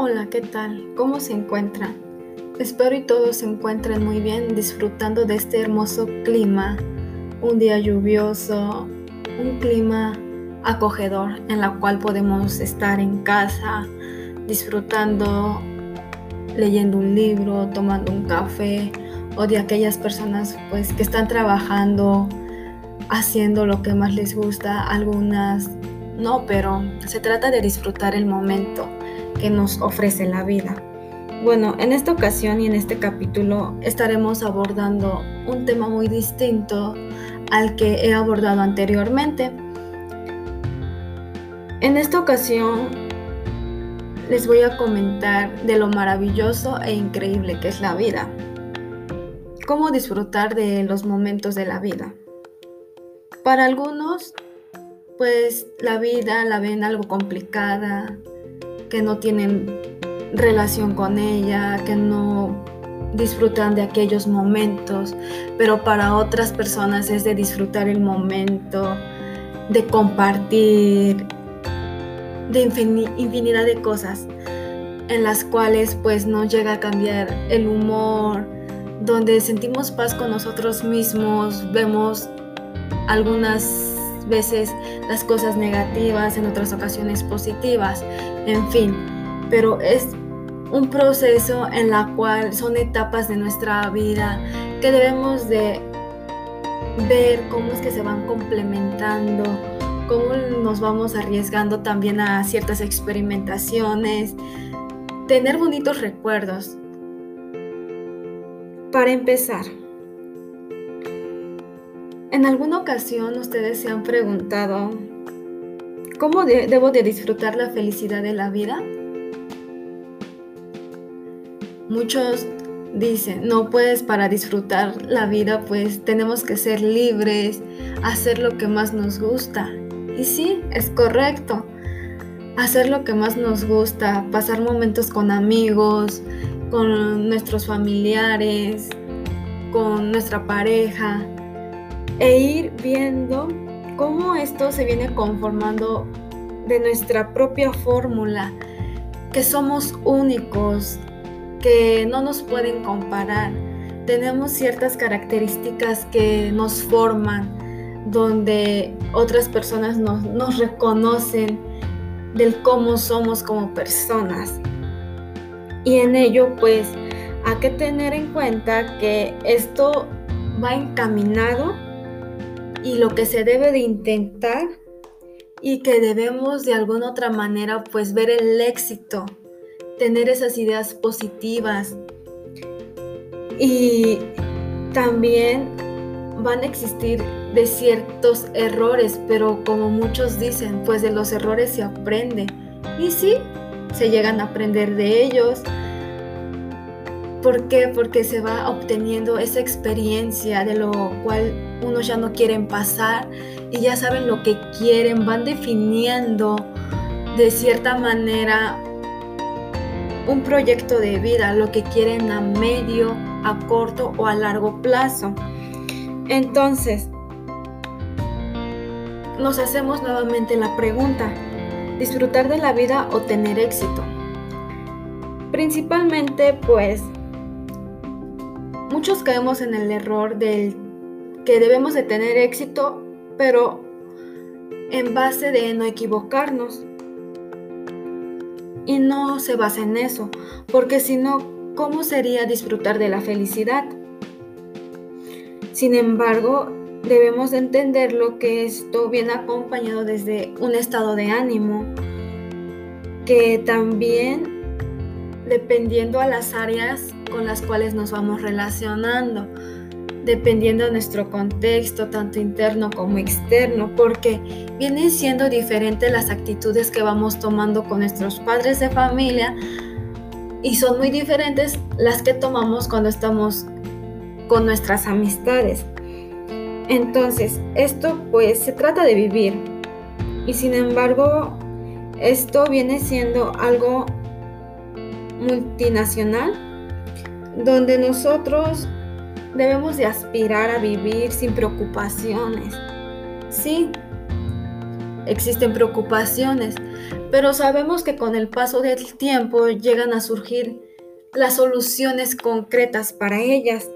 Hola, ¿qué tal? ¿Cómo se encuentran? Espero y todos se encuentren muy bien disfrutando de este hermoso clima, un día lluvioso, un clima acogedor en la cual podemos estar en casa disfrutando, leyendo un libro, tomando un café o de aquellas personas pues que están trabajando, haciendo lo que más les gusta, algunas no, pero se trata de disfrutar el momento que nos ofrece la vida. Bueno, en esta ocasión y en este capítulo estaremos abordando un tema muy distinto al que he abordado anteriormente. En esta ocasión les voy a comentar de lo maravilloso e increíble que es la vida. Cómo disfrutar de los momentos de la vida. Para algunos, pues la vida la ven algo complicada, que no tienen relación con ella, que no disfrutan de aquellos momentos, pero para otras personas es de disfrutar el momento, de compartir, de infinidad de cosas en las cuales pues nos llega a cambiar el humor, donde sentimos paz con nosotros mismos, vemos algunas veces las cosas negativas, en otras ocasiones positivas, en fin, pero es un proceso en la cual son etapas de nuestra vida que debemos de ver cómo es que se van complementando, cómo nos vamos arriesgando también a ciertas experimentaciones, tener bonitos recuerdos. Para empezar, ¿En alguna ocasión ustedes se han preguntado cómo debo de disfrutar la felicidad de la vida? Muchos dicen, no puedes para disfrutar la vida, pues tenemos que ser libres, hacer lo que más nos gusta. Y sí, es correcto. Hacer lo que más nos gusta, pasar momentos con amigos, con nuestros familiares, con nuestra pareja, e ir viendo cómo esto se viene conformando de nuestra propia fórmula, que somos únicos, que no nos pueden comparar. Tenemos ciertas características que nos forman, donde otras personas nos, reconocen del cómo somos como personas. Y en ello, pues, hay que tener en cuenta que esto va encaminado y lo que se debe de intentar y que debemos de alguna otra manera pues ver el éxito, tener esas ideas positivas y también van a existir de ciertos errores, pero como muchos dicen, pues de los errores se aprende y sí, se llegan a aprender de ellos. ¿Por qué? Porque se va obteniendo esa experiencia de lo cual unos ya no quieren pasar y ya saben lo que quieren, van definiendo de cierta manera un proyecto de vida, lo que quieren a medio, a corto o a largo plazo. Entonces, nos hacemos nuevamente la pregunta, ¿disfrutar de la vida o tener éxito? Principalmente, pues, muchos caemos en el error del que debemos de tener éxito, pero en base de no equivocarnos. Y no se basa en eso, porque si no, ¿cómo sería disfrutar de la felicidad? Sin embargo, debemos de entender lo que esto viene acompañado desde un estado de ánimo, que también dependiendo a las áreas con las cuales nos vamos relacionando dependiendo de nuestro contexto, tanto interno como externo, porque vienen siendo diferentes las actitudes que vamos tomando con nuestros padres de familia y son muy diferentes las que tomamos cuando estamos con nuestras amistades. Entonces, esto pues se trata de vivir y sin embargo, esto viene siendo algo multinacional donde nosotros Debemos de aspirar a vivir sin preocupaciones. Sí, existen preocupaciones, pero sabemos que con el paso del tiempo llegan a surgir las soluciones concretas para ellas.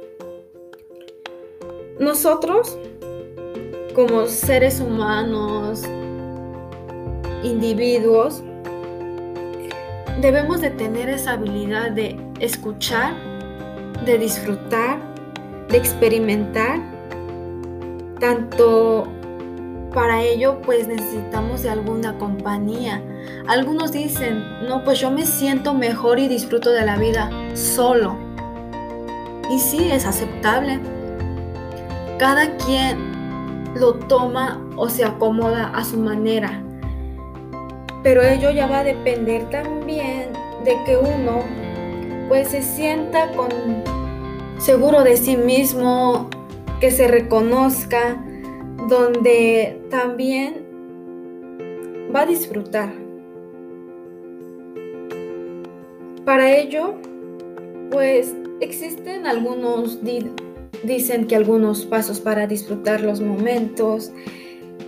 Nosotros, como seres humanos, individuos, debemos de tener esa habilidad de escuchar, de disfrutar, de experimentar, tanto para ello pues necesitamos de alguna compañía. Algunos dicen, no, pues yo me siento mejor y disfruto de la vida solo. Y sí, es aceptable. Cada quien lo toma o se acomoda a su manera. Pero ello ya va a depender también de que uno pues se sienta con seguro de sí mismo, que se reconozca, donde también va a disfrutar. Para ello, pues existen algunos, dicen que algunos pasos para disfrutar los momentos,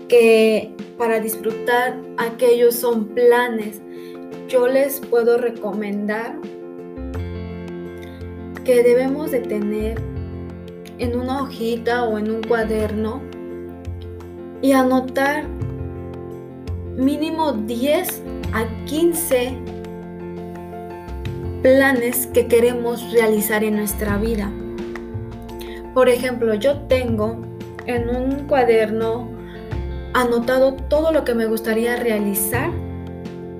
que para disfrutar aquellos son planes. Yo les puedo recomendar que debemos de tener en una hojita o en un cuaderno y anotar mínimo 10 a 15 planes que queremos realizar en nuestra vida. Por ejemplo, yo tengo en un cuaderno anotado todo lo que me gustaría realizar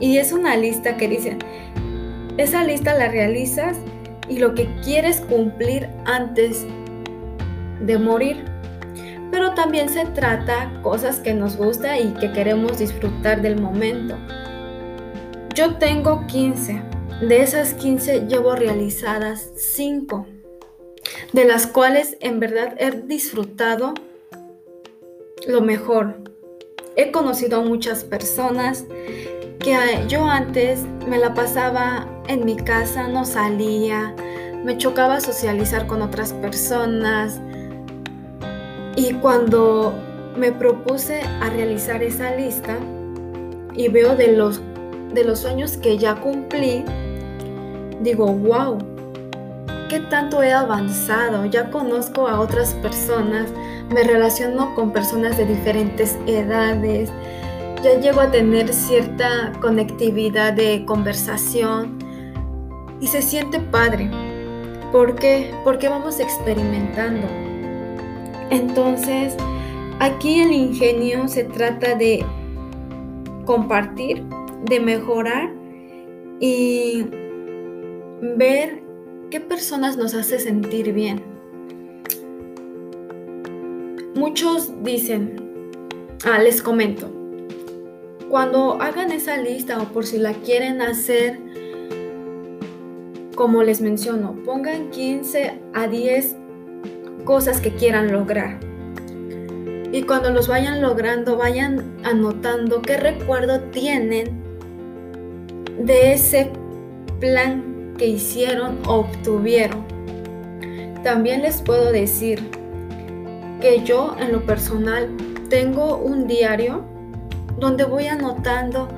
y es una lista que dice, esa lista la realizas y lo que quieres cumplir antes de morir pero también se trata cosas que nos gusta y que queremos disfrutar del momento. Yo tengo 15, de esas 15 llevo realizadas 5, de las cuales en verdad he disfrutado lo mejor. He conocido a muchas personas que yo antes me la pasaba en mi casa, no salía, me chocaba socializar con otras personas, y cuando me propuse a realizar esa lista y veo de los, de los sueños que ya cumplí, digo, wow, ¿qué tanto he avanzado? Ya conozco a otras personas, me relaciono con personas de diferentes edades, ya llego a tener cierta conectividad de conversación y se siente padre. ¿Por qué? Porque vamos experimentando. Entonces, aquí el ingenio se trata de compartir, de mejorar y ver qué personas nos hace sentir bien. Muchos dicen, ah, les comento, cuando hagan esa lista o por si la quieren hacer, como les menciono, pongan 15 a 10 cosas que quieran lograr. Y cuando los vayan logrando, vayan anotando qué recuerdo tienen de ese plan que hicieron o obtuvieron. También les puedo decir que yo en lo personal tengo un diario donde voy anotando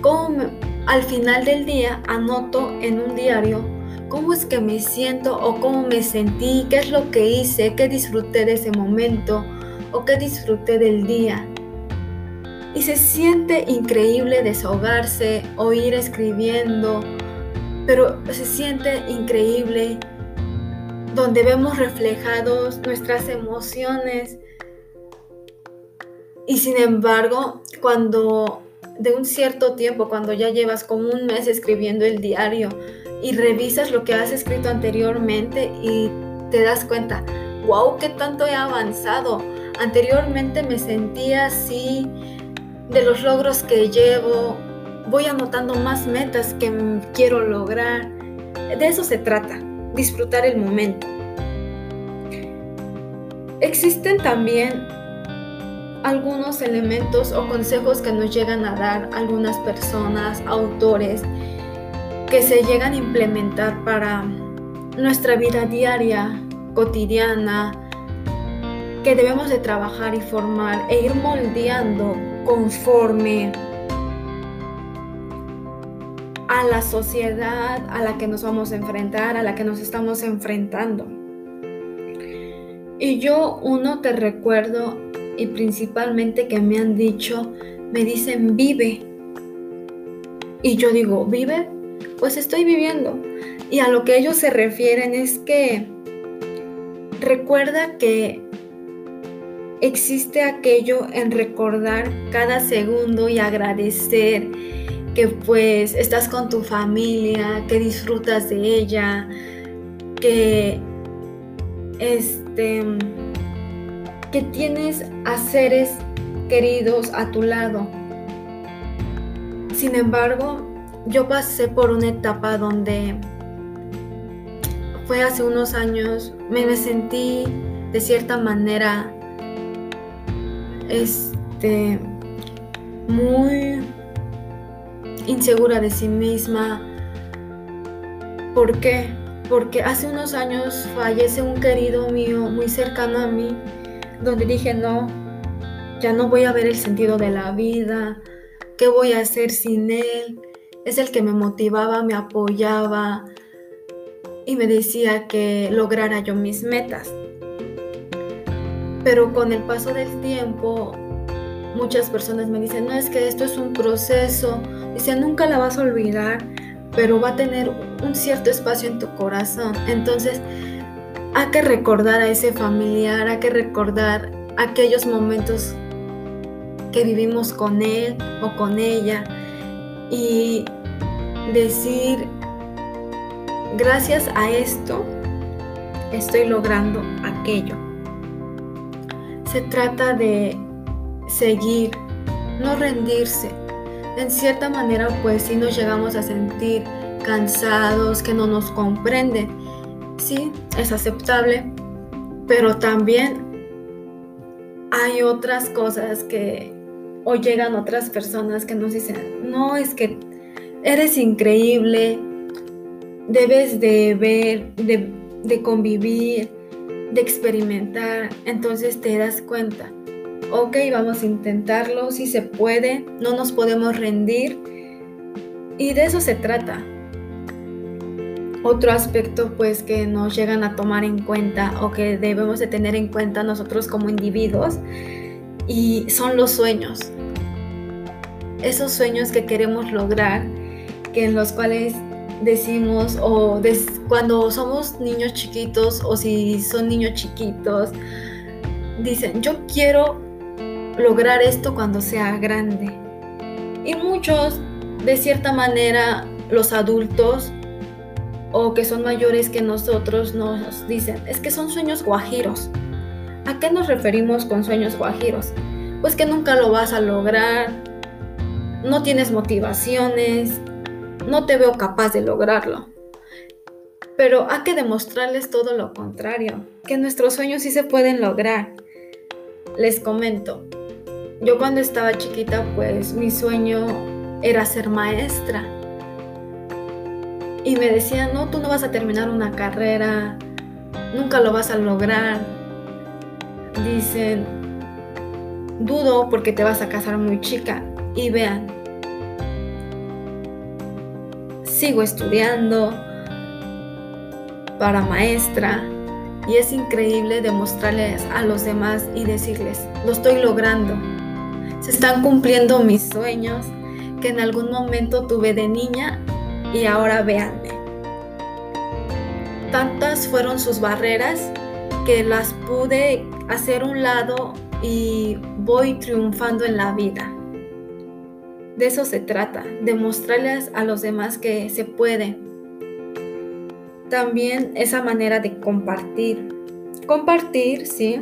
cómo al final del día anoto en un diario cómo es que me siento o cómo me sentí, qué es lo que hice, qué disfruté de ese momento o qué disfruté del día. Y se siente increíble desahogarse o ir escribiendo, pero se siente increíble donde vemos reflejados nuestras emociones. Y sin embargo, cuando de un cierto tiempo, cuando ya llevas como un mes escribiendo el diario, y revisas lo que has escrito anteriormente y te das cuenta, wow, qué tanto he avanzado. Anteriormente me sentía así de los logros que llevo, voy anotando más metas que quiero lograr. De eso se trata, disfrutar el momento. Existen también algunos elementos o consejos que nos llegan a dar algunas personas, autores, que se llegan a implementar para nuestra vida diaria, cotidiana, que debemos de trabajar y formar e ir moldeando conforme a la sociedad a la que nos vamos a enfrentar, a la que nos estamos enfrentando. Y yo uno te recuerdo y principalmente que me han dicho, me dicen vive. Y yo digo, vive, pues estoy viviendo. Y a lo que ellos se refieren es que recuerda que existe aquello en recordar cada segundo y agradecer que pues estás con tu familia, que disfrutas de ella, que este que tienes a seres queridos a tu lado. Sin embargo, yo pasé por una etapa donde fue hace unos años, me, sentí de cierta manera este muy insegura de sí misma. ¿Por qué? Porque hace unos años fallece un querido mío muy cercano a mí, donde dije, no, ya no voy a ver el sentido de la vida, ¿qué voy a hacer sin él? Es el que me motivaba, me apoyaba y me decía que lograra yo mis metas. Pero con el paso del tiempo, muchas personas me dicen, no es que esto es un proceso, dice, nunca la vas a olvidar, pero va a tener un cierto espacio en tu corazón. Entonces, hay que recordar a ese familiar, hay que recordar aquellos momentos que vivimos con él o con ella y decir, gracias a esto estoy logrando aquello. Se trata de seguir, no rendirse. En cierta manera, pues si nos llegamos a sentir cansados, que no nos comprenden, sí, es aceptable, pero también hay otras cosas que o llegan otras personas que nos dicen, no, es que eres increíble, debes de ver, de, de convivir, de experimentar, entonces te das cuenta, ok, vamos a intentarlo, si se puede, no nos podemos rendir y de eso se trata. Otro aspecto pues que nos llegan a tomar en cuenta o que debemos de tener en cuenta nosotros como individuos y son los sueños. Esos sueños que queremos lograr, que en los cuales decimos o cuando somos niños chiquitos o si son niños chiquitos, dicen, yo quiero lograr esto cuando sea grande. Y muchos, de cierta manera, los adultos o que son mayores que nosotros nos dicen, es que son sueños guajiros. ¿A qué nos referimos con sueños guajiros? Pues que nunca lo vas a lograr, no tienes motivaciones, no te veo capaz de lograrlo. Pero hay que demostrarles todo lo contrario, que nuestros sueños sí se pueden lograr. Les comento, yo cuando estaba chiquita, pues mi sueño era ser maestra. Y me decían, no, tú no vas a terminar una carrera, nunca lo vas a lograr, dicen, dudo porque te vas a casar muy chica. Y vean, sigo estudiando para maestra y es increíble demostrarles a los demás y decirles, lo estoy logrando. Se están cumpliendo mis sueños que en algún momento tuve de niña y ahora véanme. Tantas fueron sus barreras que las pude hacer un lado y voy triunfando en la vida. De eso se trata, de mostrarles a los demás que se puede. También esa manera de compartir. Compartir, sí,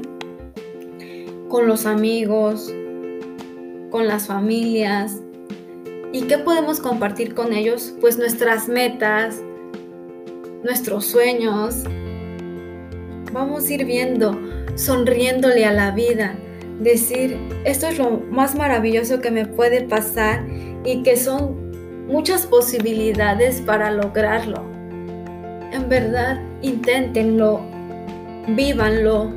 con los amigos, con las familias. ¿Y qué podemos compartir con ellos? Pues nuestras metas, nuestros sueños, vamos a ir viendo, sonriéndole a la vida, decir, esto es lo más maravilloso que me puede pasar y que son muchas posibilidades para lograrlo. En verdad, inténtenlo, vívanlo,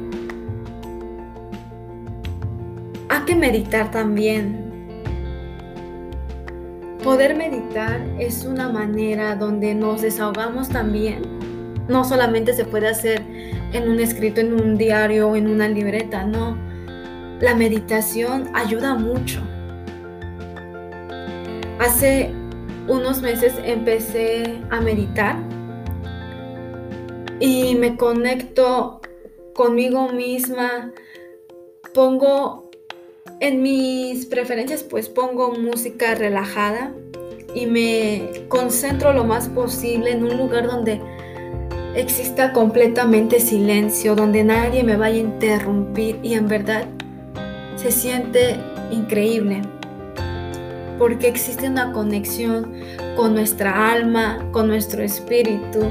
hay que meditar también. Poder meditar es una manera donde nos desahogamos también. No solamente se puede hacer en un escrito, en un diario o en una libreta, no. La meditación ayuda mucho. Hace unos meses empecé a meditar y me conecto conmigo misma, pongo en mis preferencias pues pongo música relajada y me concentro lo más posible en un lugar donde exista completamente silencio, donde nadie me vaya a interrumpir y en verdad se siente increíble porque existe una conexión con nuestra alma, con nuestro espíritu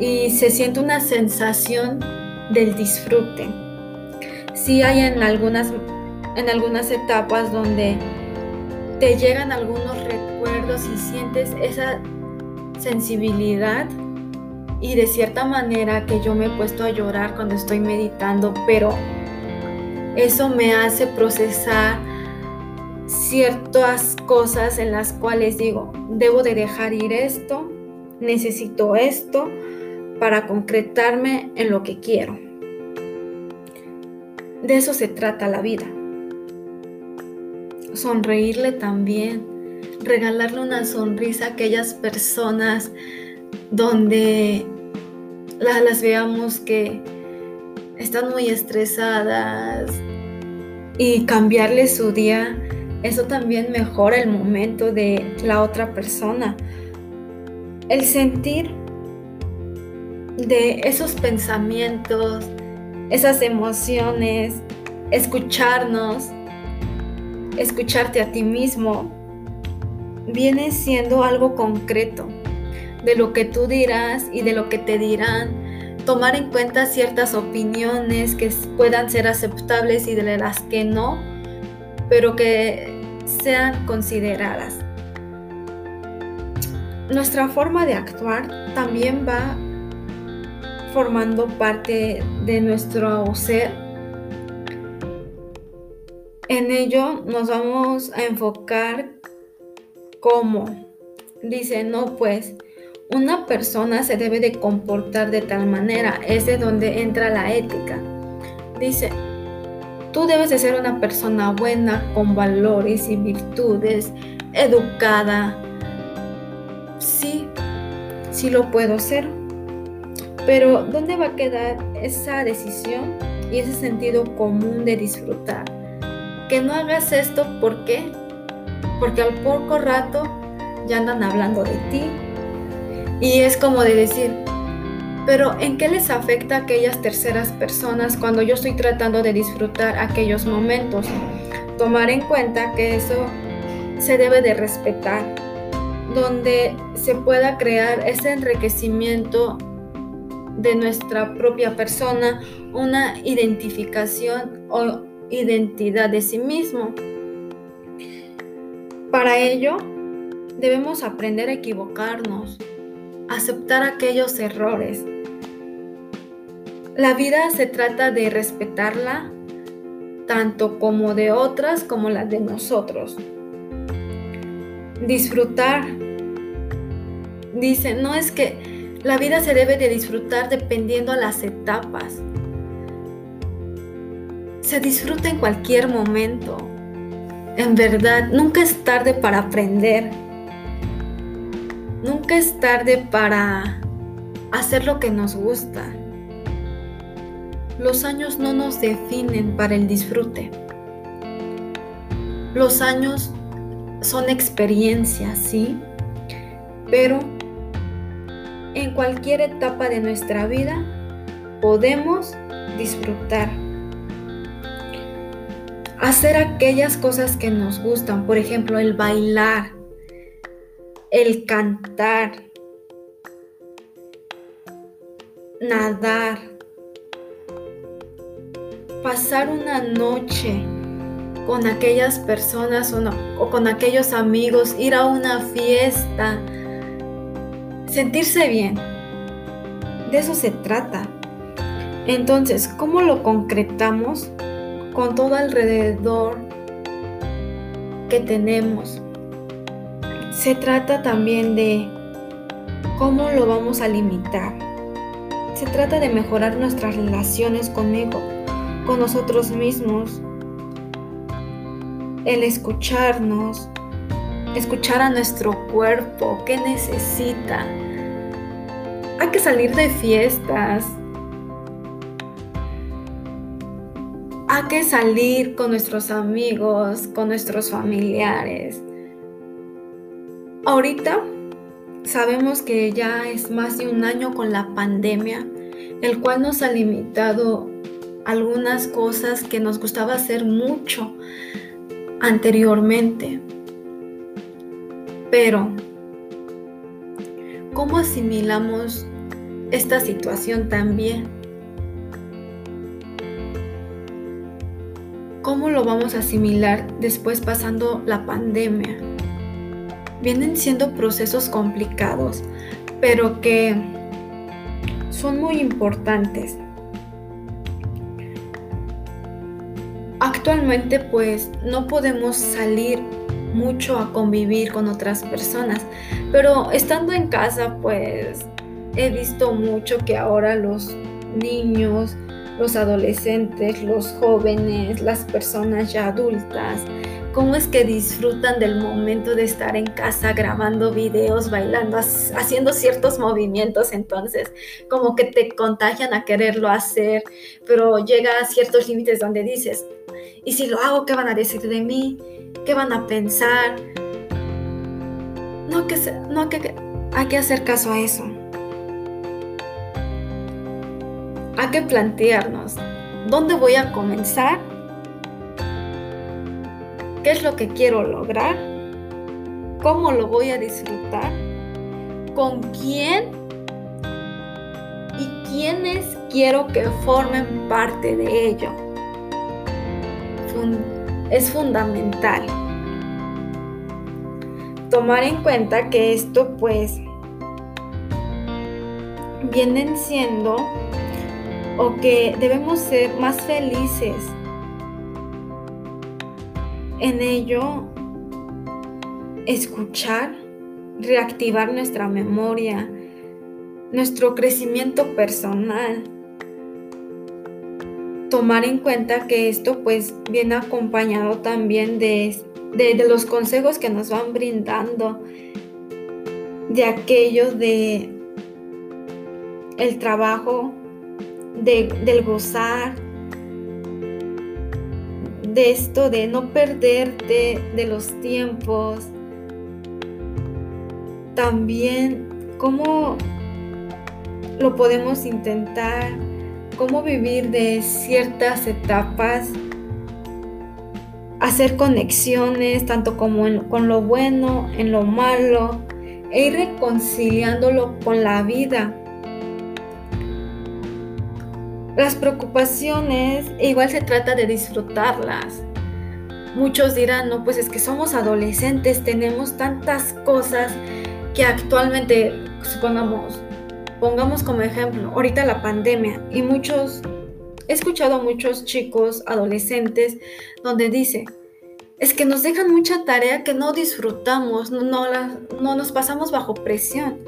y se siente una sensación del disfrute. Sí hay en algunas, en algunas etapas donde te llegan algunos recuerdos y sientes esa sensibilidad y de cierta manera que yo me he puesto a llorar cuando estoy meditando, pero eso me hace procesar ciertas cosas en las cuales digo, debo de dejar ir esto, necesito esto para concretarme en lo que quiero. De eso se trata la vida. Sonreírle también, regalarle una sonrisa a aquellas personas donde las veamos que están muy estresadas y cambiarle su día eso también mejora el momento de la otra persona. El sentir de esos pensamientos, esas emociones, escucharnos, escucharte a ti mismo, viene siendo algo concreto de lo que tú dirás y de lo que te dirán, tomar en cuenta ciertas opiniones que puedan ser aceptables y de las que no, pero que sean consideradas. Nuestra forma de actuar también va formando parte de nuestro ser. En ello nos vamos a enfocar como, dice, no pues, una persona se debe de comportar de tal manera, es de donde entra la ética. Dice, Tú debes de ser una persona buena, con valores y virtudes, educada. Sí, sí lo puedo ser. Pero ¿dónde va a quedar esa decisión y ese sentido común de disfrutar? Que no hagas esto, ¿por qué? Porque al poco rato ya andan hablando de ti. Y es como de decir, pero ¿en qué les afecta a aquellas terceras personas cuando yo estoy tratando de disfrutar aquellos momentos? Tomar en cuenta que eso se debe de respetar, donde se pueda crear ese enriquecimiento de nuestra propia persona, una identificación o identidad de sí mismo. Para ello, debemos aprender a equivocarnos, aceptar aquellos errores, la vida se trata de respetarla tanto como de otras como la de nosotros. Disfrutar. Dice, no es que la vida se debe de disfrutar dependiendo a las etapas. Se disfruta en cualquier momento. En verdad, nunca es tarde para aprender. Nunca es tarde para hacer lo que nos gusta. Los años no nos definen para el disfrute. Los años son experiencias, ¿sí? Pero en cualquier etapa de nuestra vida podemos disfrutar. Hacer aquellas cosas que nos gustan, por ejemplo, el bailar, el cantar, nadar, pasar una noche con aquellas personas o, con aquellos amigos, ir a una fiesta, sentirse bien. De eso se trata. Entonces, ¿cómo lo concretamos? Con todo alrededor que tenemos. Se trata también de cómo lo vamos a limitar. Se trata de mejorar nuestras relaciones conmigo, con nosotros mismos, el escucharnos, escuchar a nuestro cuerpo, qué necesita. Hay que salir de fiestas. Hay que salir con nuestros amigos, con nuestros familiares. Ahorita sabemos que ya es más de un año con la pandemia, el cual nos ha limitado algunas cosas que nos gustaba hacer mucho anteriormente. Pero, ¿cómo asimilamos esta situación también? ¿Cómo lo vamos a asimilar después pasando la pandemia? Vienen siendo procesos complicados, pero que son muy importantes. Actualmente pues no podemos salir mucho a convivir con otras personas, pero estando en casa pues he visto mucho que ahora los niños, los adolescentes, los jóvenes, las personas ya adultas, cómo es que disfrutan del momento de estar en casa grabando videos, bailando, haciendo ciertos movimientos, entonces como que te contagian a quererlo hacer, pero llega a ciertos límites donde dices, ¿y si lo hago, qué van a decir de mí? ¿Qué van a pensar? No, que, no que, hay que hacer caso a eso. Hay que plantearnos, ¿dónde voy a comenzar? qué es lo que quiero lograr, cómo lo voy a disfrutar, con quién y quiénes quiero que formen parte de ello. Es fundamental tomar en cuenta que esto pues vienen siendo o que debemos ser más felices en ello escuchar, reactivar nuestra memoria, nuestro crecimiento personal. Tomar en cuenta que esto pues viene acompañado también de, de, los consejos que nos van brindando, de aquello de el trabajo, de, del gozar, de esto de no perderte de los tiempos. También cómo lo podemos intentar, cómo vivir de ciertas etapas, hacer conexiones tanto como con lo bueno, en lo malo, e ir reconciliándolo con la vida las preocupaciones igual se trata de disfrutarlas. Muchos dirán, no, pues es que somos adolescentes, tenemos tantas cosas que actualmente, supongamos, pongamos como ejemplo, ahorita la pandemia y muchos, he escuchado a muchos chicos, adolescentes, donde dice, es que nos dejan mucha tarea que no disfrutamos, no, no, no nos pasamos bajo presión.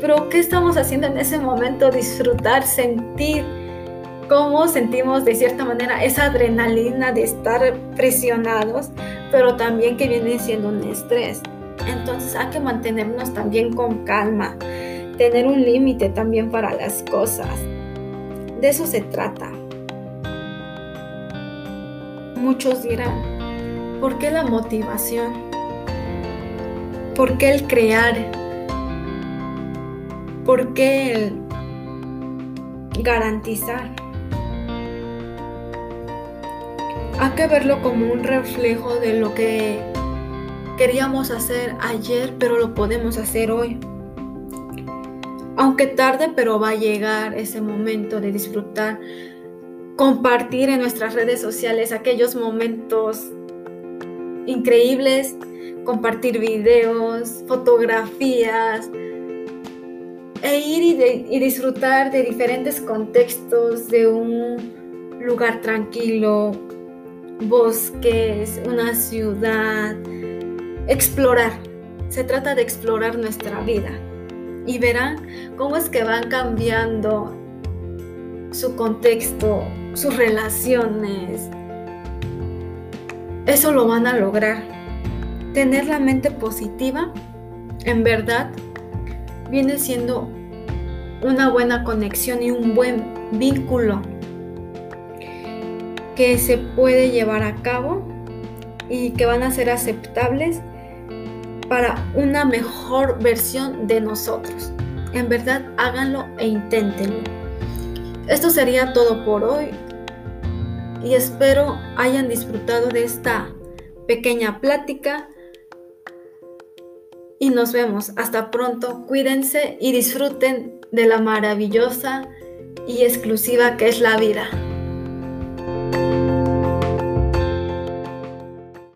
Pero ¿qué estamos haciendo en ese momento? Disfrutar, sentir cómo sentimos de cierta manera esa adrenalina de estar presionados, pero también que viene siendo un estrés. Entonces hay que mantenernos también con calma, tener un límite también para las cosas. De eso se trata. Muchos dirán, ¿por qué la motivación? ¿Por qué el crear? ¿Por qué el garantizar? Hay que verlo como un reflejo de lo que queríamos hacer ayer, pero lo podemos hacer hoy. Aunque tarde, pero va a llegar ese momento de disfrutar, compartir en nuestras redes sociales aquellos momentos increíbles, compartir videos, fotografías, e ir y, disfrutar de diferentes contextos, de un lugar tranquilo, bosques, una ciudad, explorar. Se trata de explorar nuestra vida y verán cómo es que van cambiando su contexto, sus relaciones. Eso lo van a lograr. Tener la mente positiva, en verdad, viene siendo una buena conexión y un buen vínculo que se puede llevar a cabo y que van a ser aceptables para una mejor versión de nosotros. En verdad, háganlo e inténtenlo. Esto sería todo por hoy y espero hayan disfrutado de esta pequeña plática y nos vemos. Hasta pronto, cuídense y disfruten de la maravillosa y exclusiva que es la vida.